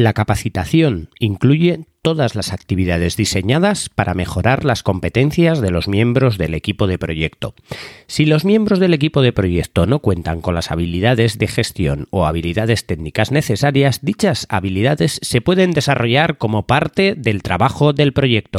La capacitación incluye todas las actividades diseñadas para mejorar las competencias de los miembros del equipo de proyecto. Si los miembros del equipo de proyecto no cuentan con las habilidades de gestión o habilidades técnicas necesarias, dichas habilidades se pueden desarrollar como parte del trabajo del proyecto.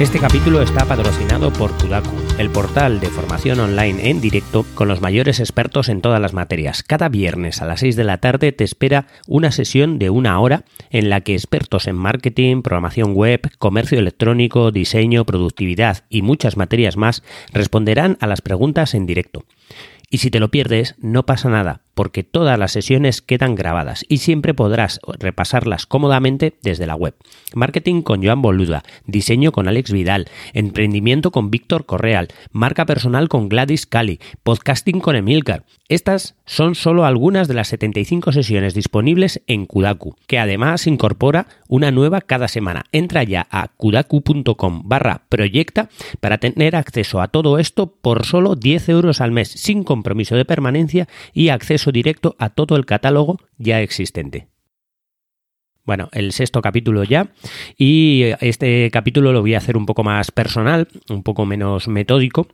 Este capítulo está patrocinado por Kudaku, el portal de formación online en directo con los mayores expertos en todas las materias. Cada viernes a las 6 de la tarde te espera una sesión de una hora en la que expertos en marketing, programación web, comercio electrónico, diseño, productividad y muchas materias más responderán a las preguntas en directo. Y si te lo pierdes, no pasa nada, porque todas las sesiones quedan grabadas y siempre podrás repasarlas cómodamente desde la web. Marketing con Joan Boluda, diseño con Alex Vidal, emprendimiento con Víctor Correal, marca personal con Gladys Cali, podcasting con Emilcar. Estas son solo algunas de las 75 sesiones disponibles en Kudaku, que además incorpora una nueva cada semana. Entra ya a kudaku.com barra proyecta para tener acceso a todo esto por solo 10 euros al mes, sin compromiso de permanencia y acceso directo a todo el catálogo ya existente. Bueno, el sexto capítulo ya. Y este capítulo lo voy a hacer un poco más personal, un poco menos metódico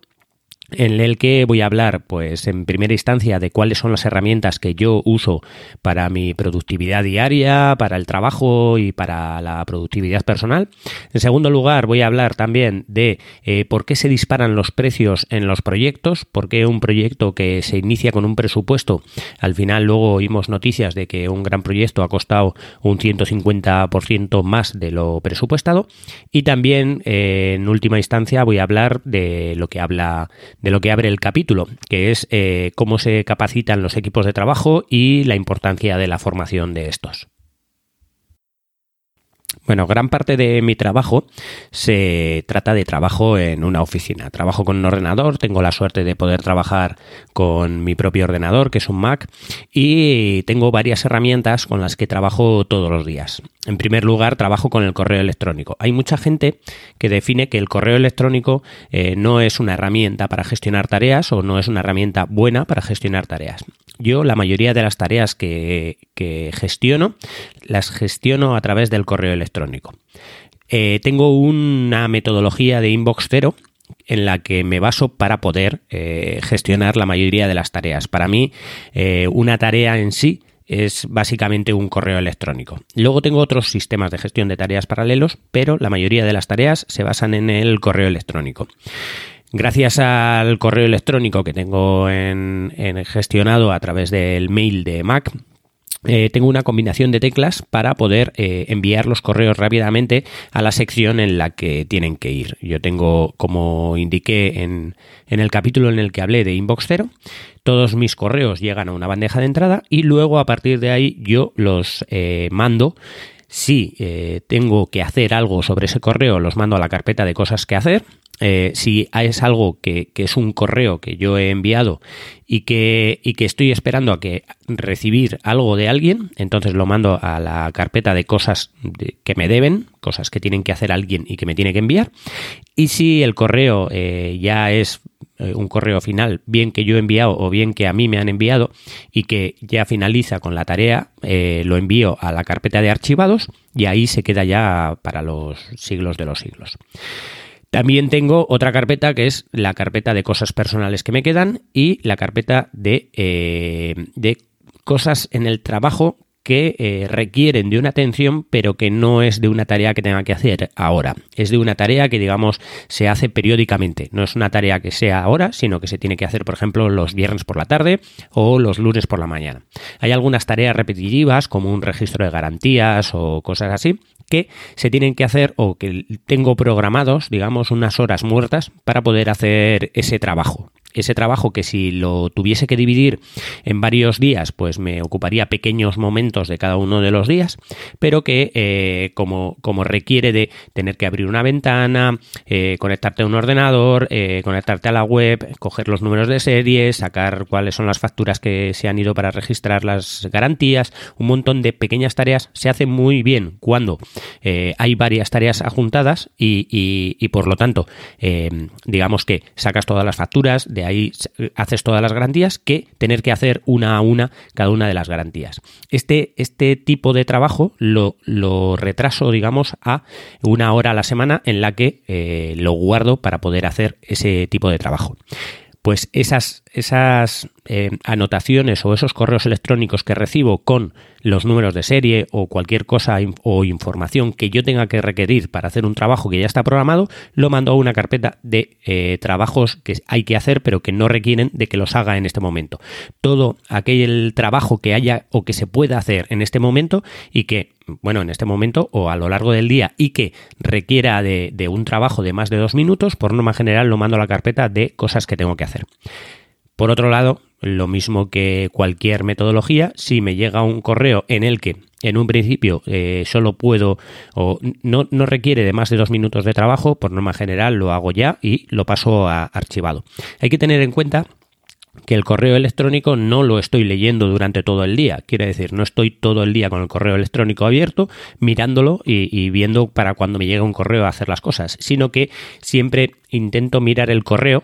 en el que voy a hablar, pues, en primera instancia de cuáles son las herramientas que yo uso para mi productividad diaria, para el trabajo y para la productividad personal. En segundo lugar, voy a hablar también de eh, por qué se disparan los precios en los proyectos, por qué un proyecto que se inicia con un presupuesto, al final luego oímos noticias de que un gran proyecto ha costado un 150% más de lo presupuestado. Y también, eh, en última instancia, voy a hablar de lo que habla de lo que abre el capítulo, que es eh, cómo se capacitan los equipos de trabajo y la importancia de la formación de estos. Bueno, gran parte de mi trabajo se trata de trabajo en una oficina. Trabajo con un ordenador, tengo la suerte de poder trabajar con mi propio ordenador, que es un Mac, y tengo varias herramientas con las que trabajo todos los días. En primer lugar, trabajo con el correo electrónico. Hay mucha gente que define que el correo electrónico eh, no es una herramienta para gestionar tareas o no es una herramienta buena para gestionar tareas. Yo la mayoría de las tareas que, gestiono las gestiono a través del correo electrónico. Eh, tengo una metodología de inbox cero en la que me baso para poder eh, gestionar la mayoría de las tareas. Para mí, eh, una tarea en sí es básicamente un correo electrónico. Luego tengo otros sistemas de gestión de tareas paralelos, pero la mayoría de las tareas se basan en el correo electrónico. Gracias al correo electrónico que tengo en, gestionado a través del mail de Mac, eh, tengo una combinación de teclas para poder eh, enviar los correos rápidamente a la sección en la que tienen que ir. Yo tengo, como indiqué en, el capítulo en el que hablé de Inbox Zero, todos mis correos llegan a una bandeja de entrada y luego a partir de ahí yo los eh, mando si tengo que hacer algo sobre ese correo, los mando a la carpeta de cosas que hacer. Eh, si es algo que, es un correo que yo he enviado y que, y que estoy esperando a que recibir algo de alguien, entonces lo mando a la carpeta de cosas que me deben, cosas que tienen que hacer alguien y que me tiene que enviar. Y si el correo eh, ya es eh, un correo final, bien que yo he enviado o bien que a mí me han enviado y que ya finaliza con la tarea, lo envío a la carpeta de archivados y ahí se queda ya para los siglos de los siglos. También tengo otra carpeta que es la carpeta de cosas personales que me quedan y la carpeta de, eh, de cosas en el trabajo que eh, requieren de una atención, pero que no es de una tarea que tenga que hacer ahora. Es de una tarea que, digamos, se hace periódicamente. No es una tarea que sea ahora, sino que se tiene que hacer, por ejemplo, los viernes por la tarde o los lunes por la mañana. Hay algunas tareas repetitivas, como un registro de garantías o cosas así, que se tienen que hacer o que tengo programados, digamos, unas horas muertas para poder hacer ese trabajo. Ese trabajo que si lo tuviese que dividir en varios días, pues me ocuparía pequeños momentos de cada uno de los días, pero que eh, como, como, requiere de tener que abrir una ventana, eh, conectarte a un ordenador, eh, conectarte a la web, coger los números de serie, sacar cuáles son las facturas que se han ido para registrar las garantías, un montón de pequeñas tareas, se hace muy bien cuando hay varias tareas adjuntadas y, y por lo tanto, digamos que sacas todas las facturas, de ahí haces todas las garantías, que tener que hacer una a una cada una de las garantías. Este, este tipo de trabajo lo, lo retraso, digamos, a una hora a la semana en la que eh, lo guardo para poder hacer ese tipo de trabajo pues esas, esas eh, anotaciones o esos correos electrónicos que recibo con los números de serie o cualquier cosa o información que yo tenga que requerir para hacer un trabajo que ya está programado, lo mando a una carpeta de eh, trabajos que hay que hacer pero que no requieren de que los haga en este momento. Todo aquel trabajo que haya o que se pueda hacer en este momento y que, bueno, en este momento o a lo largo del día y que requiera de, de un trabajo de más de dos minutos, por norma general lo mando a la carpeta de cosas que tengo que hacer. Por otro lado, lo mismo que cualquier metodología, si me llega un correo en el que en un principio eh, solo puedo o no, no, requiere de más de dos minutos de trabajo, por norma general lo hago ya y lo paso a archivado. Hay que tener en cuenta que el correo electrónico no lo estoy leyendo durante todo el día. Quiere decir, no estoy todo el día con el correo electrónico abierto, mirándolo y, y viendo para cuando me llega un correo a hacer las cosas, sino que siempre intento mirar el correo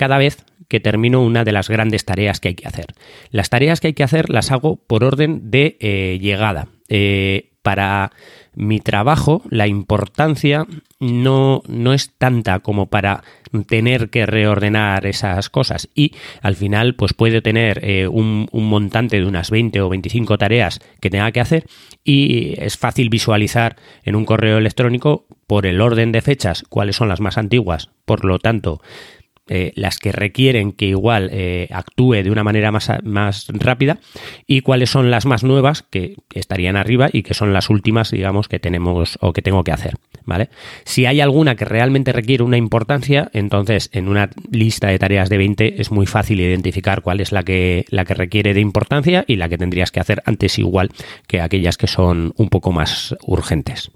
cada vez que termino una de las grandes tareas que hay que hacer. Las tareas que hay que hacer las hago por orden de eh, llegada. Eh, para mi trabajo la importancia no, no, es tanta como para tener que reordenar esas cosas y al final pues puede tener eh, un, un, montante de unas 20 o 25 tareas que tenga que hacer y es fácil visualizar en un correo electrónico por el orden de fechas cuáles son las más antiguas, por lo tanto eh, las que requieren que igual eh, actúe de una manera más, más rápida y cuáles son las más nuevas que estarían arriba y que son las últimas, digamos, que tenemos o que tengo que hacer. ¿Vale? Si hay alguna que realmente requiere una importancia, entonces en una lista de tareas de 20 es muy fácil identificar cuál es la que, la que requiere de importancia y la que tendrías que hacer antes igual que aquellas que son un poco más urgentes.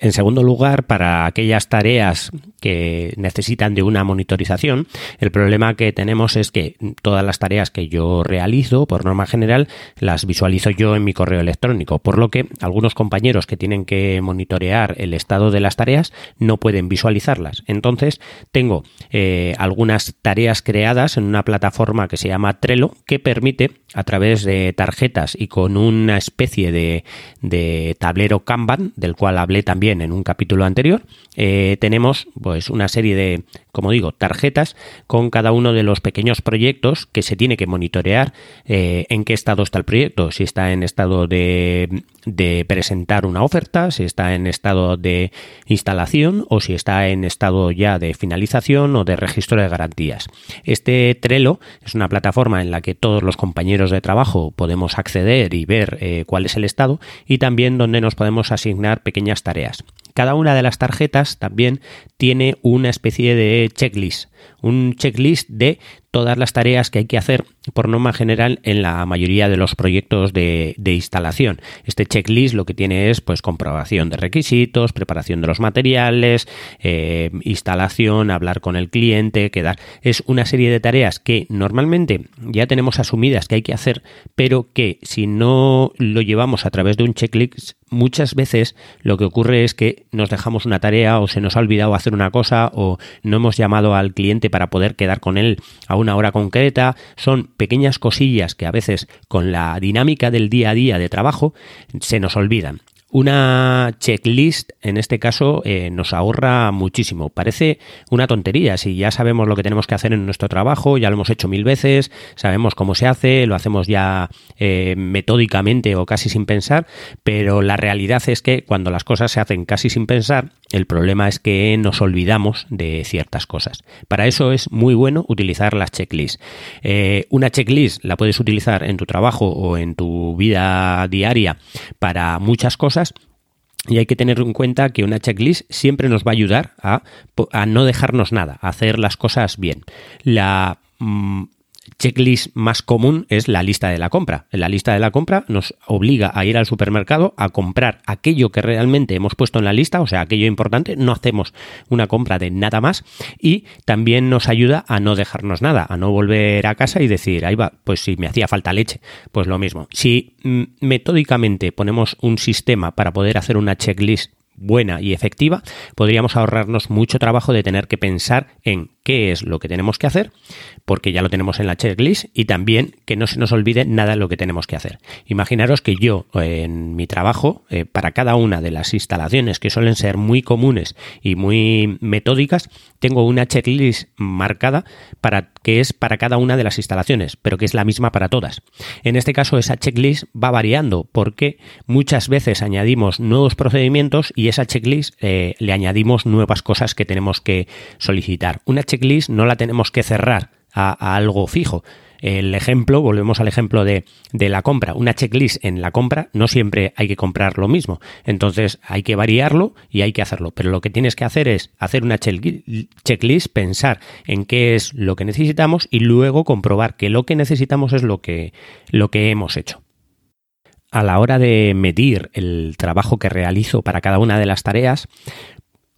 En segundo lugar, para aquellas tareas que necesitan de una monitorización, el problema que tenemos es que todas las tareas que yo realizo, por norma general, las visualizo yo en mi correo electrónico, por lo que algunos compañeros que tienen que monitorear el estado de las tareas no pueden visualizarlas. Entonces, tengo eh, algunas tareas creadas en una plataforma que se llama Trello que permite, a través de tarjetas y con una especie de, de tablero Kanban, del cual hablé también en un capítulo anterior, eh, tenemos pues una serie de, como digo, tarjetas con cada uno de los pequeños proyectos que se tiene que monitorear eh, en qué estado está el proyecto, si está en estado de, presentar una oferta, si está en estado de instalación o si está en estado ya de finalización o de registro de garantías. Este Trello es una plataforma en la que todos los compañeros de trabajo podemos acceder y ver eh, cuál es el estado y también donde nos podemos asignar pequeñas tareas. Cada una de las tarjetas también tiene una especie de checklist, un checklist de todas las tareas que hay que hacer por norma general en la mayoría de los proyectos de, instalación. Este checklist lo que tiene es pues comprobación de requisitos, preparación de los materiales, eh, instalación, hablar con el cliente, quedar. Es una serie de tareas que normalmente ya tenemos asumidas que hay que hacer, pero que si no lo llevamos a través de un checklist, muchas veces lo que ocurre es que nos dejamos una tarea o se nos ha olvidado hacer una cosa o no hemos llamado al cliente para poder quedar con él a una hora concreta. Son pequeñas cosillas que a veces con la dinámica del día a día de trabajo se nos olvidan. Una checklist, en este caso, eh, nos ahorra muchísimo. Parece una tontería. Si ya sabemos lo que tenemos que hacer en nuestro trabajo, ya lo hemos hecho mil veces, sabemos cómo se hace, lo hacemos ya eh, metódicamente o casi sin pensar, pero la realidad es que cuando las cosas se hacen casi sin pensar, el problema es que nos olvidamos de ciertas cosas. Para eso es muy bueno utilizar las checklists. Eh, una checklist la puedes utilizar en tu trabajo o en tu vida diaria para muchas cosas y hay que tener en cuenta que una checklist siempre nos va a ayudar a, a, no dejarnos nada, a hacer las cosas bien. La mm, checklist más común es la lista de la compra. La lista de la compra nos obliga a ir al supermercado a comprar aquello que realmente hemos puesto en la lista, o sea, aquello importante, no hacemos una compra de nada más y también nos ayuda a no dejarnos nada, a no volver a casa y decir, ahí va, pues si me hacía falta leche, pues lo mismo. Si mm, metódicamente ponemos un sistema para poder hacer una checklist buena y efectiva, podríamos ahorrarnos mucho trabajo de tener que pensar en qué es lo que tenemos que hacer, porque ya lo tenemos en la checklist, y también que no se nos olvide nada de lo que tenemos que hacer. Imaginaros que yo en mi trabajo, eh, para cada una de las instalaciones que suelen ser muy comunes y muy metódicas, tengo una checklist marcada para que es para cada una de las instalaciones, pero que es la misma para todas. En este caso, esa checklist va variando porque muchas veces añadimos nuevos procedimientos y esa checklist eh, le añadimos nuevas cosas que tenemos que solicitar. Una checklist no la tenemos que cerrar a, algo fijo. El ejemplo, volvemos al ejemplo de, de, la compra. Una checklist en la compra no siempre hay que comprar lo mismo. Entonces hay que variarlo y hay que hacerlo. Pero lo que tienes que hacer es hacer una checklist, pensar en qué es lo que necesitamos y luego comprobar que lo que necesitamos es lo que, lo que hemos hecho a la hora de medir el trabajo que realizo para cada una de las tareas,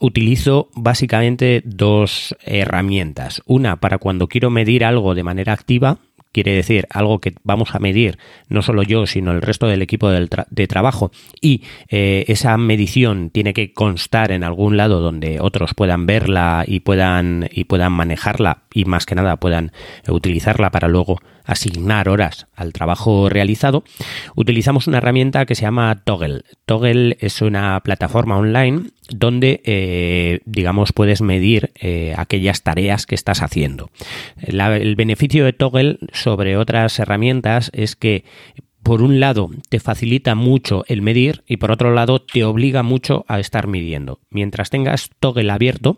utilizo básicamente dos herramientas. Una para cuando quiero medir algo de manera activa, quiere decir algo que vamos a medir no solo yo, sino el resto del equipo de trabajo y eh, esa medición tiene que constar en algún lado donde otros puedan verla y puedan, y puedan manejarla y más que nada puedan utilizarla para luego asignar horas al trabajo realizado, utilizamos una herramienta que se llama Toggle. Toggle es una plataforma online donde, eh, digamos, puedes medir eh, aquellas tareas que estás haciendo. el beneficio de Toggle sobre otras herramientas es que por un lado te facilita mucho el medir y por otro lado te obliga mucho a estar midiendo. Mientras tengas toggle abierto,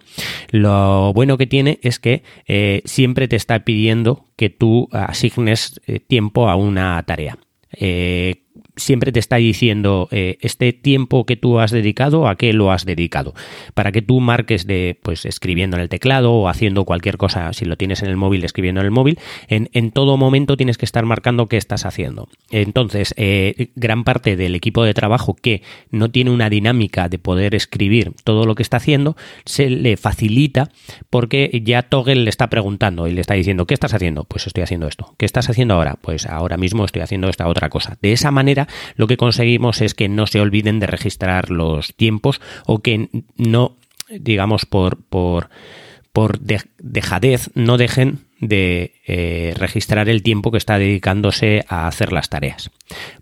lo bueno que tiene es que eh, siempre te está pidiendo que tú asignes tiempo a una tarea siempre te está diciendo eh, este tiempo que tú has dedicado, a qué lo has dedicado. Para que tú marques de, pues, escribiendo en el teclado o haciendo cualquier cosa, si lo tienes en el móvil, escribiendo en el móvil, en, en todo momento tienes que estar marcando qué estás haciendo. Entonces, eh, gran parte del equipo de trabajo que no tiene una dinámica de poder escribir todo lo que está haciendo, se le facilita porque ya Toggle le está preguntando y le está diciendo, ¿qué estás haciendo? Pues estoy haciendo esto. ¿Qué estás haciendo ahora? Pues ahora mismo estoy haciendo esta otra cosa. De esa manera, lo que conseguimos es que no se olviden de registrar los tiempos o que no, digamos, por, por, por dejadez, no dejen de eh, registrar el tiempo que está dedicándose a hacer las tareas.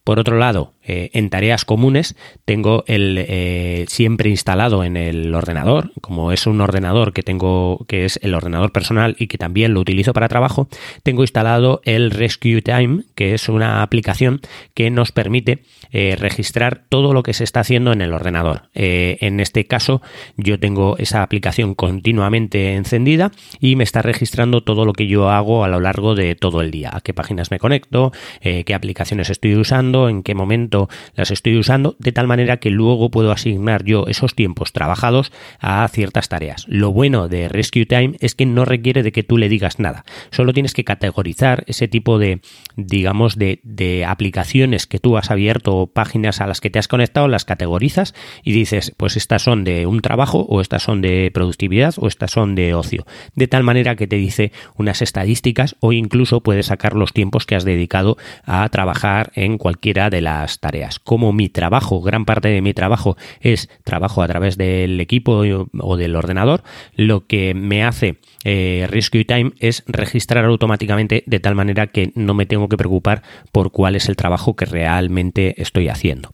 Por otro lado, eh, en tareas comunes tengo el eh, siempre instalado en el ordenador, como es un ordenador que tengo, que es el ordenador personal y que también lo utilizo para trabajo, tengo instalado el Rescue Time, que es una aplicación que nos permite registrar todo lo que se está haciendo en el ordenador. en este caso, yo tengo esa aplicación continuamente encendida y me está registrando todo lo que yo hago a lo largo de todo el día, a qué páginas me conecto, eh, qué aplicaciones estoy usando, en qué momento las estoy usando, de tal manera que luego puedo asignar yo esos tiempos trabajados a ciertas tareas. Lo bueno de Rescue Time es que no requiere de que tú le digas nada, solo tienes que categorizar ese tipo de, digamos, de, de aplicaciones que tú has abierto o páginas a las que te has conectado, las categorizas y dices, pues estas son de un trabajo o estas son de productividad o estas son de ocio, de tal manera que te dice unas estadísticas o incluso puedes sacar los tiempos que has dedicado a trabajar en cualquiera de las tareas. Como mi trabajo, gran parte de mi trabajo es trabajo a través del equipo o del ordenador, lo que me hace eh, Rescue Time es registrar automáticamente de tal manera que no me tengo que preocupar por cuál es el trabajo que realmente estoy haciendo.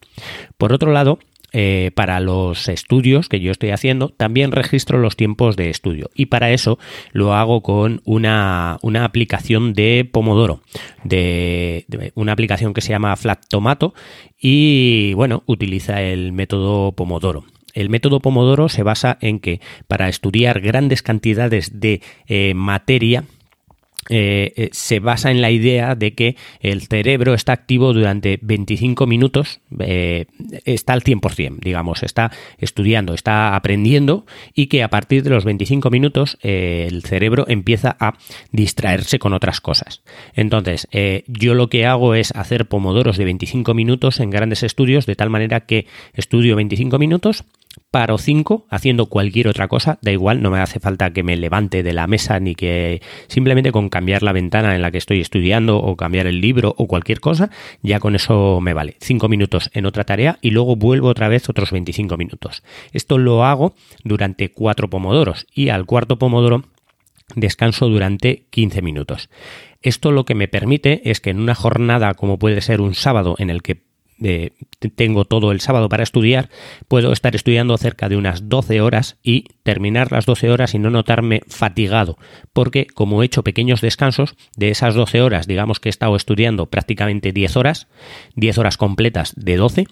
Por otro lado, eh, para los estudios que yo estoy haciendo, también registro los tiempos de estudio. Y para eso lo hago con una, aplicación de Pomodoro, de, una aplicación que se llama Flat Tomato y bueno, utiliza el método Pomodoro. El método Pomodoro se basa en que para estudiar grandes cantidades de eh, materia, eh, eh, se basa en la idea de que el cerebro está activo durante 25 minutos, eh, está al 100%, digamos, está estudiando, está aprendiendo y que a partir de los 25 minutos el cerebro empieza a distraerse con otras cosas. Entonces, yo lo que hago es hacer pomodoros de 25 minutos en grandes estudios, de tal manera que estudio 25 minutos, paro 5 haciendo cualquier otra cosa, da igual, no me hace falta que me levante de la mesa ni que simplemente con cambiar la ventana en la que estoy estudiando o cambiar el libro o cualquier cosa, ya con eso me vale. 5 minutos en otra tarea y luego vuelvo otra vez otros 25 minutos. Esto lo hago durante 4 pomodoros y al cuarto pomodoro descanso durante 15 minutos. Esto lo que me permite es que en una jornada como puede ser un sábado en el que tengo todo el sábado para estudiar, puedo estar estudiando cerca de unas 12 horas y terminar las 12 horas y no notarme fatigado, porque como he hecho pequeños descansos, de esas 12 horas, digamos que he estado estudiando prácticamente 10 horas, 10 horas completas de 12,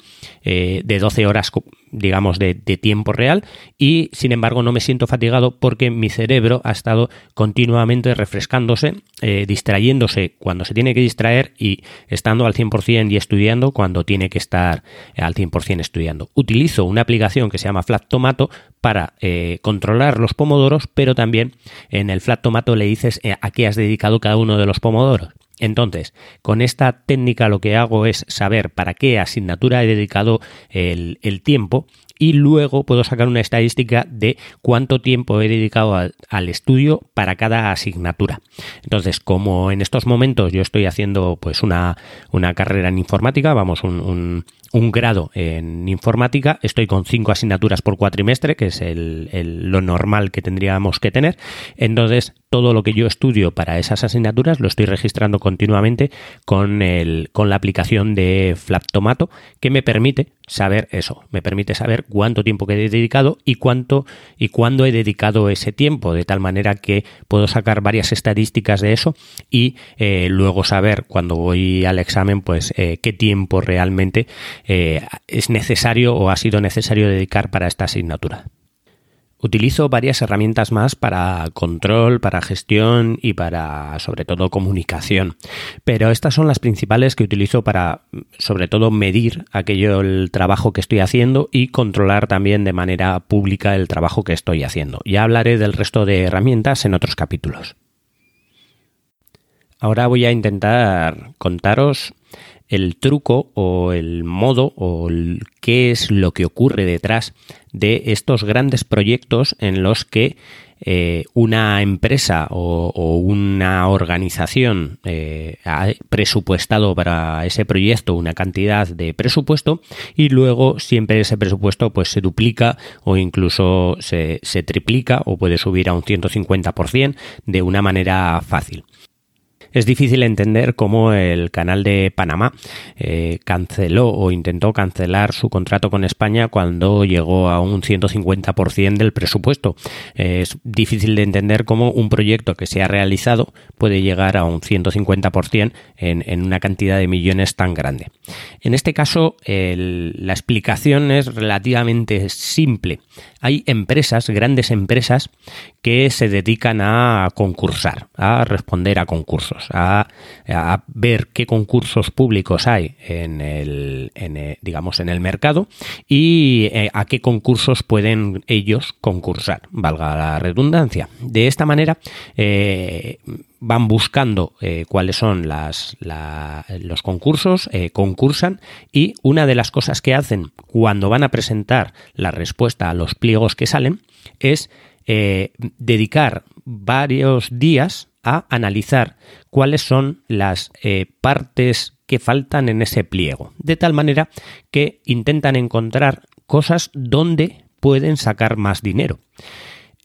eh, de 12 horas digamos, de, tiempo real y sin embargo no me siento fatigado porque mi cerebro ha estado continuamente refrescándose, eh, distrayéndose cuando se tiene que distraer y estando al 100% y estudiando cuando tiene que estar al 100% estudiando. Utilizo una aplicación que se llama Flat Tomato para eh, controlar los pomodoros, pero también en el Flat Tomato le dices eh, a qué has dedicado cada uno de los pomodoros. Entonces, con esta técnica lo que hago es saber para qué asignatura he dedicado el, tiempo y luego puedo sacar una estadística de cuánto tiempo he dedicado al, estudio para cada asignatura. Entonces, como en estos momentos yo estoy haciendo pues una, una carrera en informática, vamos, un, un grado en informática, estoy con cinco asignaturas por cuatrimestre, que es el, lo normal que tendríamos que tener. Entonces, todo lo que yo estudio para esas asignaturas lo estoy registrando continuamente con, el, con la aplicación de Flaptomato, que me permite saber eso, me permite saber cuánto tiempo que he dedicado y cuánto y cuándo he dedicado ese tiempo, de tal manera que puedo sacar varias estadísticas de eso y eh, luego saber cuando voy al examen, pues eh, qué tiempo realmente eh, es necesario o ha sido necesario dedicar para esta asignatura. Utilizo varias herramientas más para control, para gestión y para sobre todo comunicación. Pero estas son las principales que utilizo para sobre todo medir aquello el trabajo que estoy haciendo y controlar también de manera pública el trabajo que estoy haciendo. Ya hablaré del resto de herramientas en otros capítulos. Ahora voy a intentar contaros el truco o el modo o qué es lo que ocurre detrás de estos grandes proyectos en los que eh, una empresa o, una organización eh, ha presupuestado para ese proyecto una cantidad de presupuesto y luego siempre ese presupuesto pues se duplica o incluso se, se triplica o puede subir a un 150% de una manera fácil es difícil entender cómo el canal de Panamá eh, canceló o intentó cancelar su contrato con España cuando llegó a un 150% del presupuesto. es difícil de entender cómo un proyecto que se ha realizado puede llegar a un 150% en, en una cantidad de millones tan grande. En este caso, la explicación es relativamente simple. Hay empresas, grandes empresas, que se dedican a concursar, a responder a concursos a, ver qué concursos públicos hay en el, eh, digamos, en el mercado y eh, a qué concursos pueden ellos concursar, valga la redundancia. De esta manera, eh, van buscando cuáles son los concursos, concursan y una de las cosas que hacen cuando van a presentar la respuesta a los pliegos que salen es dedicar varios días a analizar cuáles son las eh, partes que faltan en ese pliego, de tal manera que intentan encontrar cosas donde pueden sacar más dinero.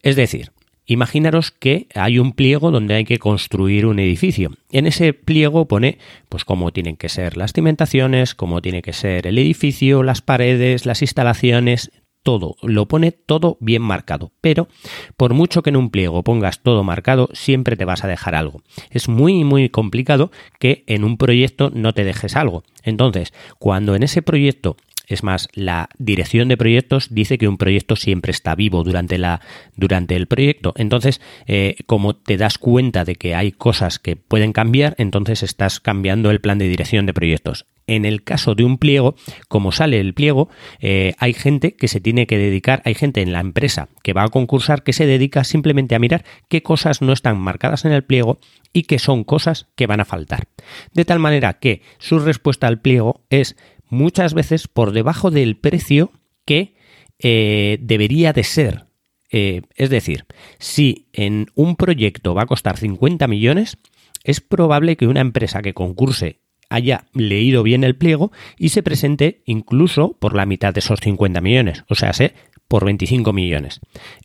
Es decir, imaginaros que hay un pliego donde hay que construir un edificio. En ese pliego pone pues cómo tienen que ser las cimentaciones, cómo tiene que ser el edificio, las paredes, las instalaciones, todo, lo pone todo bien marcado, pero por mucho que en un pliego pongas todo marcado, siempre te vas a dejar algo. Es muy, muy complicado que en un proyecto no te dejes algo. Entonces, cuando en ese proyecto Es más, la dirección de proyectos dice que un proyecto siempre está vivo durante, la, durante el proyecto. Entonces, eh, como te das cuenta de que hay cosas que pueden cambiar, entonces estás cambiando el plan de dirección de proyectos. En el caso de un pliego, como sale el pliego, eh, hay gente que se tiene que dedicar, hay gente en la empresa que va a concursar que se dedica simplemente a mirar qué cosas no están marcadas en el pliego y qué son cosas que van a faltar. De tal manera que su respuesta al pliego es muchas veces por debajo del precio que eh, debería de ser. Eh, es decir, si en un proyecto va a costar 50 millones, es probable que una empresa que concurse haya leído bien el pliego y se presente incluso por la mitad de esos 50 millones, o sea, sé, por 25 millones.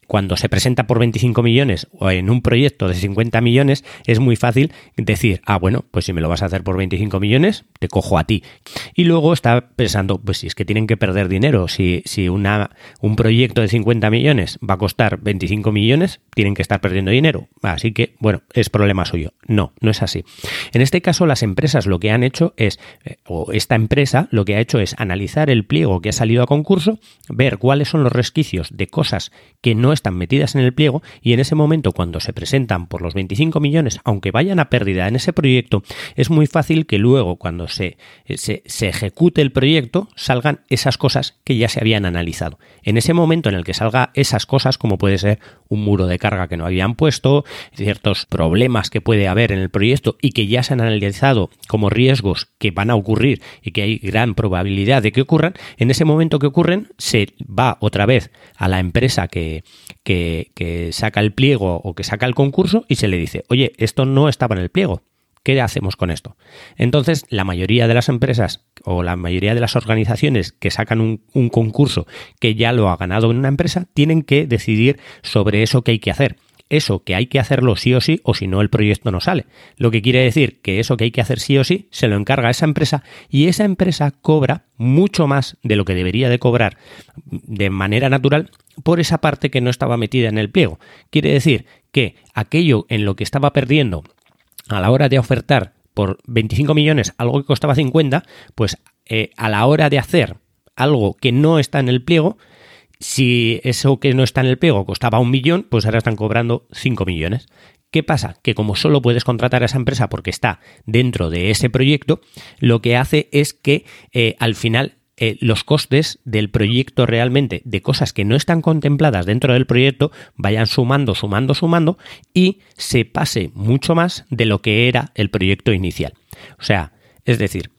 Cuando se presenta por 25 millones o en un proyecto de 50 millones, es muy fácil decir, ah, bueno, pues si me lo vas a hacer por 25 millones, te cojo a ti. Y luego está pensando, pues si es que tienen que perder dinero, si, si una, un proyecto de 50 millones va a costar 25 millones, tienen que estar perdiendo dinero. Así que, bueno, es problema suyo. No, no es así. En este caso, las empresas lo que han hecho es, eh, o esta empresa lo que ha hecho es analizar el pliego que ha salido a concurso, ver cuáles son los de cosas que no están metidas en el pliego y en ese momento cuando se presentan por los 25 millones, aunque vayan a pérdida en ese proyecto, es muy fácil que luego cuando se, se, se ejecute el proyecto salgan esas cosas que ya se habían analizado. En ese momento en el que salga esas cosas, como puede ser un muro de carga que no habían puesto, ciertos problemas que puede haber en el proyecto y que ya se han analizado como riesgos que van a ocurrir y que hay gran probabilidad de que ocurran, en ese momento que ocurren se va otra vez a la empresa que, que, saca el pliego o que saca el concurso y se le dice, oye, esto no estaba en el pliego. ¿Qué hacemos con esto? Entonces, la mayoría de las empresas o la mayoría de las organizaciones que sacan un, un, concurso que ya lo ha ganado una empresa tienen que decidir sobre eso que hay que hacer eso que hay que hacerlo sí o sí o si no el proyecto no sale. Lo que quiere decir que eso que hay que hacer sí o sí se lo encarga a esa empresa y esa empresa cobra mucho más de lo que debería de cobrar de manera natural por esa parte que no estaba metida en el pliego. Quiere decir que aquello en lo que estaba perdiendo a la hora de ofertar por 25 millones algo que costaba 50, pues eh, a la hora de hacer algo que no está en el pliego, si eso que no está en el pliego costaba un millón, pues ahora están cobrando 5 millones. ¿Qué pasa? Que como solo puedes contratar a esa empresa porque está dentro de ese proyecto, lo que hace es que eh, al final eh, los costes del proyecto realmente, de cosas que no están contempladas dentro del proyecto, vayan sumando, sumando, sumando y se pase mucho más de lo que era el proyecto inicial. O sea, es decir,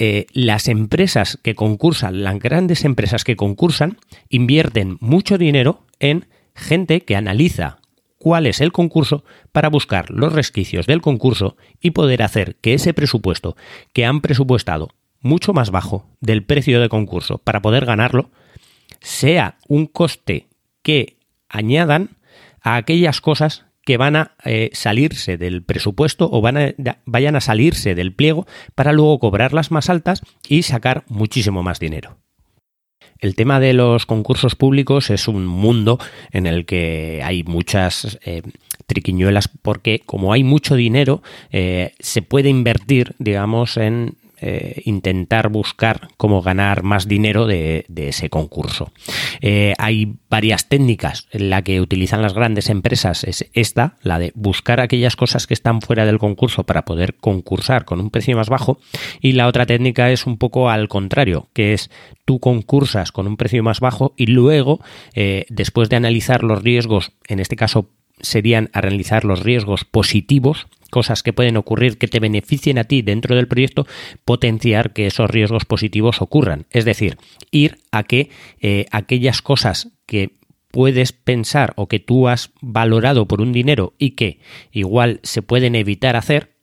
eh, las empresas que concursan, las grandes empresas que concursan, invierten mucho dinero en gente que analiza cuál es el concurso para buscar los resquicios del concurso y poder hacer que ese presupuesto que han presupuestado mucho más bajo del precio de concurso para poder ganarlo sea un coste que añadan a aquellas cosas que van a eh, salirse del presupuesto o van a, vayan a salirse del pliego para luego cobrarlas más altas y sacar muchísimo más dinero. El tema de los concursos públicos es un mundo en el que hay muchas eh, triquiñuelas porque como hay mucho dinero eh, se puede invertir digamos en eh, intentar buscar cómo ganar más dinero de, ese concurso. Eh, hay varias técnicas. La que utilizan las grandes empresas es esta, la de buscar aquellas cosas que están fuera del concurso para poder concursar con un precio más bajo. Y la otra técnica es un poco al contrario, que es tú concursas con un precio más bajo y luego, eh, después de analizar los riesgos, en este caso serían analizar los riesgos positivos cosas que pueden ocurrir que te beneficien a ti dentro del proyecto, potenciar que esos riesgos positivos ocurran. Es decir, ir a que eh, aquellas cosas que puedes pensar o que tú has valorado por un dinero y que igual se pueden evitar hacer,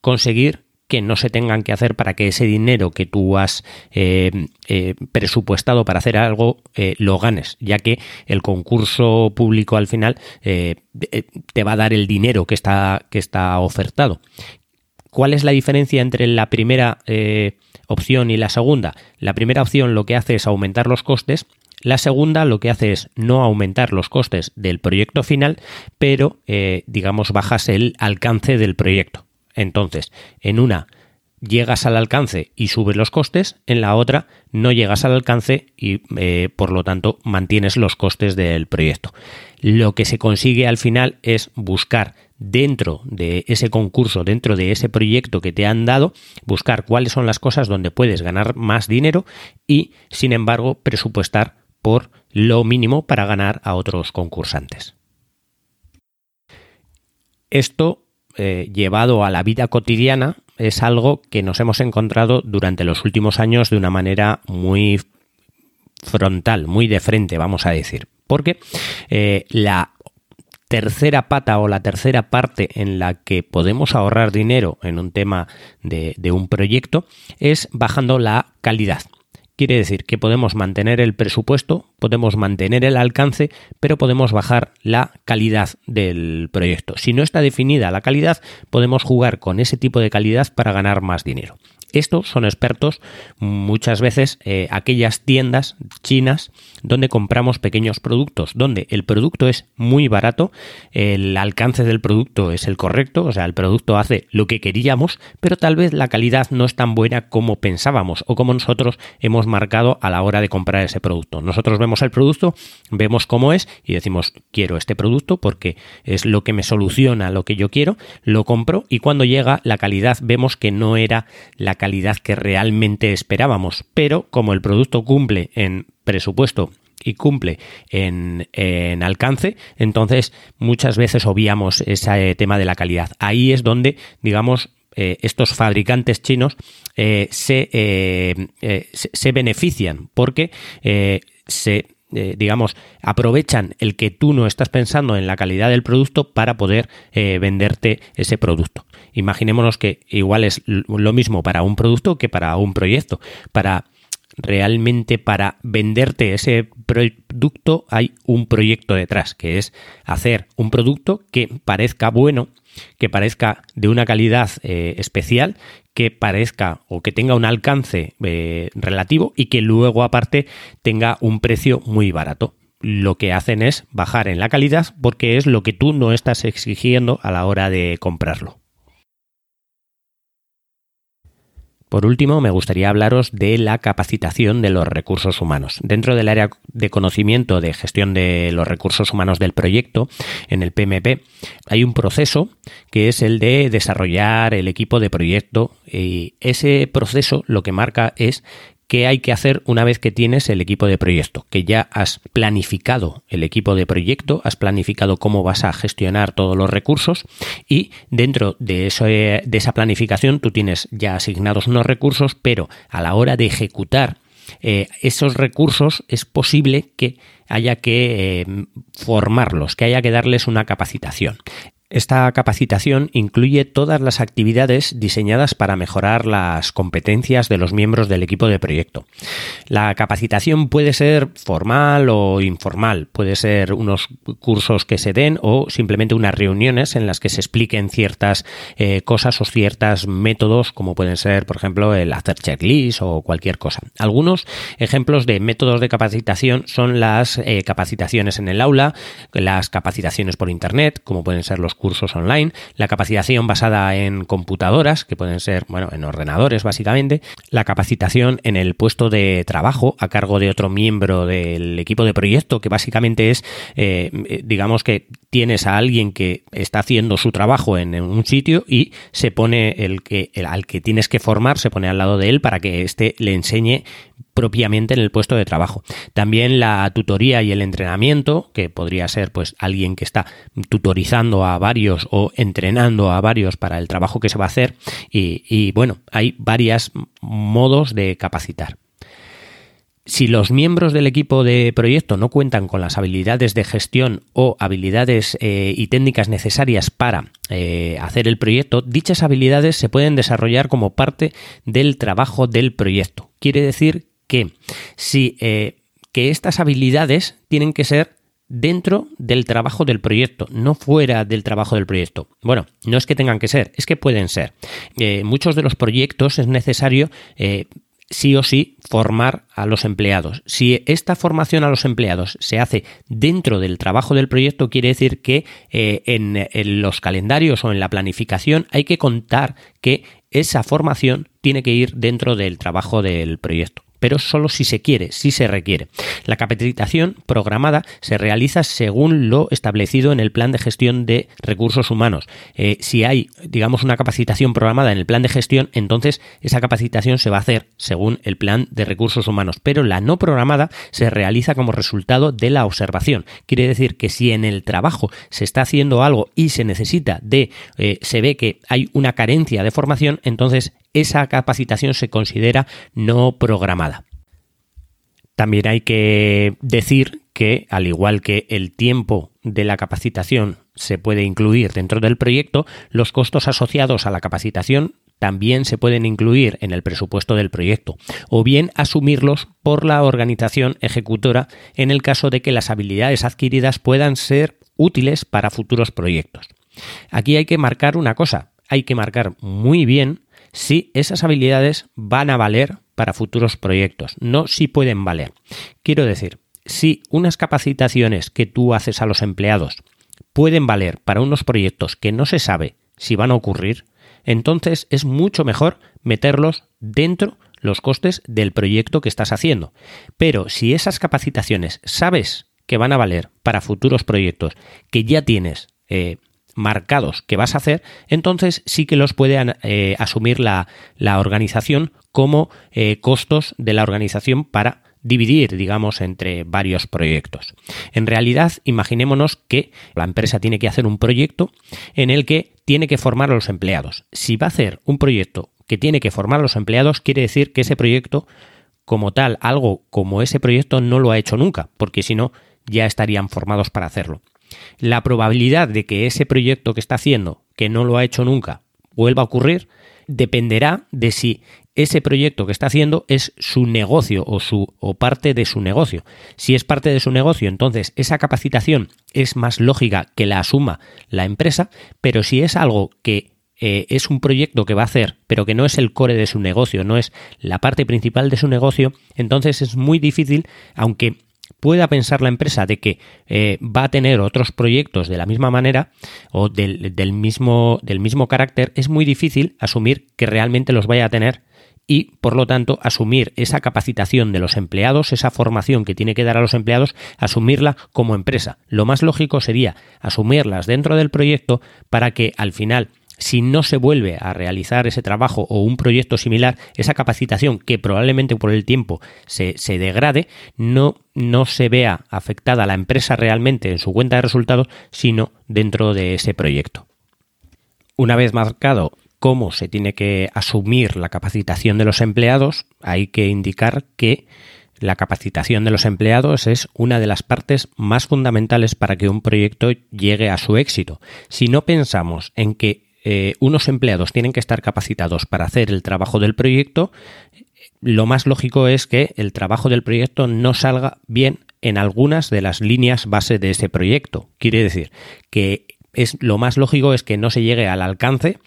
conseguir que no se tengan que hacer para que ese dinero que tú has eh, eh, presupuestado para hacer algo eh, lo ganes, ya que el concurso público al final te va a dar el dinero que está, que está ofertado. ¿Cuál es la diferencia entre la primera opción y la segunda? La primera opción lo que hace es aumentar los costes la segunda lo que hace es no aumentar los costes del proyecto final, pero digamos bajas el alcance del proyecto. Entonces, en una llegas al alcance y subes los costes, en la otra no llegas al alcance y eh, por lo tanto mantienes los costes del proyecto. Lo que se consigue al final es buscar dentro de ese concurso, dentro de ese proyecto que te han dado, buscar cuáles son las cosas donde puedes ganar más dinero y, sin embargo, presupuestar por lo mínimo para ganar a otros concursantes. Esto, eh, llevado a la vida cotidiana, es algo que nos hemos encontrado durante los últimos años de una manera muy frontal, muy de frente, vamos a decir. Porque eh, la tercera pata o la tercera parte en la que podemos ahorrar dinero en un tema de, de un proyecto es bajando la calidad. Quiere decir que podemos mantener el presupuesto, podemos mantener el alcance, pero podemos bajar la calidad del proyecto. Si no está definida la calidad, podemos jugar con ese tipo de calidad para ganar más dinero. Estos son expertos muchas veces eh, aquellas tiendas chinas donde compramos pequeños productos, donde el producto es muy barato, el alcance del producto es el correcto, o sea, el producto hace lo que queríamos, pero tal vez la calidad no es tan buena como pensábamos o como nosotros hemos marcado a la hora de comprar ese producto. Nosotros vemos el producto, vemos cómo es y decimos, quiero este producto porque es lo que me soluciona lo que yo quiero, lo compro y cuando llega la calidad vemos que no era la calidad que realmente esperábamos, pero como el producto cumple en presupuesto y cumple en, alcance, entonces muchas veces obviamos ese tema de la calidad. Ahí es donde, digamos, eh, estos fabricantes chinos eh, eh, se, se, benefician porque se digamos, aprovechan el que tú no estás pensando en la calidad del producto para poder venderte ese producto. Imaginémonos que igual es lo mismo para un producto que para un proyecto. Para realmente para venderte ese producto hay un proyecto detrás, que es hacer un producto que parezca bueno, que parezca de una calidad eh, especial, que parezca o que tenga un alcance eh, relativo y que luego aparte tenga un precio muy barato lo que hacen es bajar en la calidad porque es lo que tú no estás exigiendo a la hora de comprarlo. Por último, me gustaría hablaros de la capacitación de los recursos humanos. Dentro del área de conocimiento de gestión de los recursos humanos del proyecto, en el PMP, hay un proceso que es el de desarrollar el equipo de proyecto y ese proceso lo que marca es qué hay que hacer una vez que tienes el equipo de proyecto, que ya has planificado el equipo de proyecto, has planificado cómo vas a gestionar todos los recursos y dentro de, eso, de esa planificación tú tienes ya asignados unos recursos, pero a la hora de ejecutar eh, esos recursos es posible que haya que eh, formarlos, que haya que darles una capacitación. Esta capacitación incluye todas las actividades diseñadas para mejorar las competencias de los miembros del equipo de proyecto. La capacitación puede ser formal o informal, puede ser unos cursos que se den o simplemente unas reuniones en las que se expliquen ciertas eh, cosas o ciertos métodos, como pueden ser, por ejemplo, el hacer checklist o cualquier cosa. Algunos ejemplos de métodos de capacitación son las eh, capacitaciones en el aula, las capacitaciones por internet, como pueden ser los cursos online, la capacitación basada en computadoras, que pueden ser, bueno, en ordenadores básicamente, la capacitación en el puesto de trabajo a cargo de otro miembro del equipo de proyecto, que básicamente es, eh, digamos que tienes a alguien que está haciendo su trabajo en un sitio y se pone el que al que tienes que formar se pone al lado de él para que éste le enseñe propiamente en el puesto de trabajo. También la tutoría y el entrenamiento, que podría ser pues alguien que está tutorizando a varios o entrenando a varios para el trabajo que se va a hacer y, bueno, hay varios modos de capacitar. Si los miembros del equipo de proyecto no cuentan con las habilidades de gestión o habilidades eh, y técnicas necesarias para eh, hacer el proyecto, dichas habilidades se pueden desarrollar como parte del trabajo del proyecto. Quiere decir que si eh, que estas habilidades tienen que ser dentro del trabajo del proyecto, no fuera del trabajo del proyecto. Bueno, no es que tengan que ser, es que pueden ser. muchos de los proyectos es necesario sí o sí formar a los empleados. Si esta formación a los empleados se hace dentro del trabajo del proyecto, quiere decir que eh, en, los calendarios o en la planificación hay que contar que esa formación tiene que ir dentro del trabajo del proyecto pero solo si se quiere, si se requiere. La capacitación programada se realiza según lo establecido en el plan de gestión de recursos humanos. Eh, si hay, digamos, una capacitación programada en el plan de gestión, entonces esa capacitación se va a hacer según el plan de recursos humanos, pero la no programada se realiza como resultado de la observación. Quiere decir que si en el trabajo se está haciendo algo y se necesita de, eh, se ve que hay una carencia de formación, entonces esa capacitación se considera no programada. También hay que decir que, al igual que el tiempo de la capacitación se puede incluir dentro del proyecto, los costos asociados a la capacitación también se pueden incluir en el presupuesto del proyecto, o bien asumirlos por la organización ejecutora en el caso de que las habilidades adquiridas puedan ser útiles para futuros proyectos. Aquí hay que marcar una cosa, hay que marcar muy bien si esas habilidades van a valer para futuros proyectos, no si pueden valer. Quiero decir, si unas capacitaciones que tú haces a los empleados pueden valer para unos proyectos que no se sabe si van a ocurrir, entonces es mucho mejor meterlos dentro los costes del proyecto que estás haciendo. Pero si esas capacitaciones sabes que van a valer para futuros proyectos que ya tienes eh, marcados que vas a hacer, entonces sí que los puede eh, asumir la, organización como eh, costos de la organización para dividir, digamos, entre varios proyectos. En realidad, imaginémonos que la empresa tiene que hacer un proyecto en el que tiene que formar a los empleados. Si va a hacer un proyecto que tiene que formar a los empleados, quiere decir que ese proyecto, como tal, algo como ese proyecto no lo ha hecho nunca, porque si no, ya estarían formados para hacerlo la probabilidad de que ese proyecto que está haciendo, que no lo ha hecho nunca, vuelva a ocurrir, dependerá de si ese proyecto que está haciendo es su negocio o, su, o parte de su negocio. Si es parte de su negocio, entonces esa capacitación es más lógica que la asuma la empresa, pero si es algo que eh, es un proyecto que va a hacer, pero que no es el core de su negocio, no es la parte principal de su negocio, entonces es muy difícil, aunque pueda pensar la empresa de que eh, va a tener otros proyectos de la misma manera o del, del, mismo, del mismo carácter, es muy difícil asumir que realmente los vaya a tener y, por lo tanto, asumir esa capacitación de los empleados, esa formación que tiene que dar a los empleados, asumirla como empresa. Lo más lógico sería asumirlas dentro del proyecto para que al final si no se vuelve a realizar ese trabajo o un proyecto similar, esa capacitación que probablemente por el tiempo se, degrade, no, no se vea afectada la empresa realmente en su cuenta de resultados, sino dentro de ese proyecto. Una vez marcado cómo se tiene que asumir la capacitación de los empleados, hay que indicar que la capacitación de los empleados es una de las partes más fundamentales para que un proyecto llegue a su éxito. Si no pensamos en que eh, unos empleados tienen que estar capacitados para hacer el trabajo del proyecto, lo más lógico es que el trabajo del proyecto no salga bien en algunas de las líneas base de ese proyecto. Quiere decir que es lo más lógico es que no se llegue al alcance,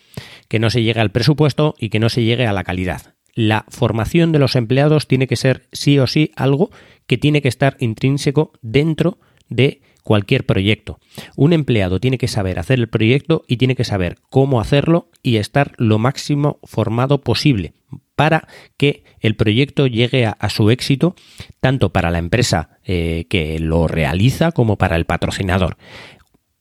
que no se llegue al presupuesto y que no se llegue a la calidad. La formación de los empleados tiene que ser sí o sí algo que tiene que estar intrínseco dentro de cualquier proyecto. Un empleado tiene que saber hacer el proyecto y tiene que saber cómo hacerlo y estar lo máximo formado posible para que el proyecto llegue a, su éxito tanto para la empresa eh, que lo realiza como para el patrocinador.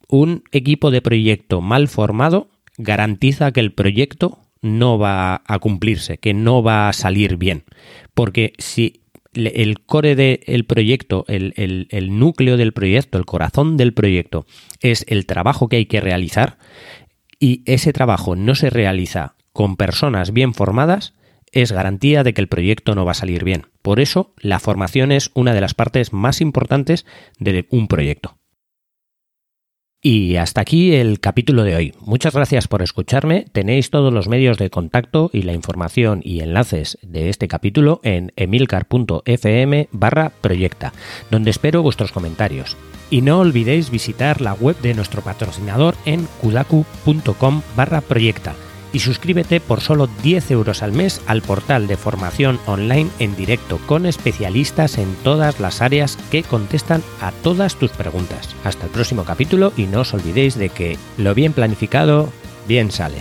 Un equipo de proyecto mal formado garantiza que el proyecto no va a cumplirse, que no va a salir bien. Porque si el core del proyecto, el, el núcleo del proyecto, el corazón del proyecto es el trabajo que hay que realizar y ese trabajo no se realiza con personas bien formadas, es garantía de que el proyecto no va a salir bien. Por eso, la formación es una de las partes más importantes de un proyecto. Y hasta aquí el capítulo de hoy. Muchas gracias por escucharme. Tenéis todos los medios de contacto y la información y enlaces de este capítulo en emilcar.fm barra proyecta, donde espero vuestros comentarios. Y no olvidéis visitar la web de nuestro patrocinador en kudaku.com barra proyecta y suscríbete por solo 10 euros al mes al portal de formación online en directo con especialistas en todas las áreas que contestan a todas tus preguntas. Hasta el próximo capítulo y no os olvidéis de que lo bien planificado, bien sale.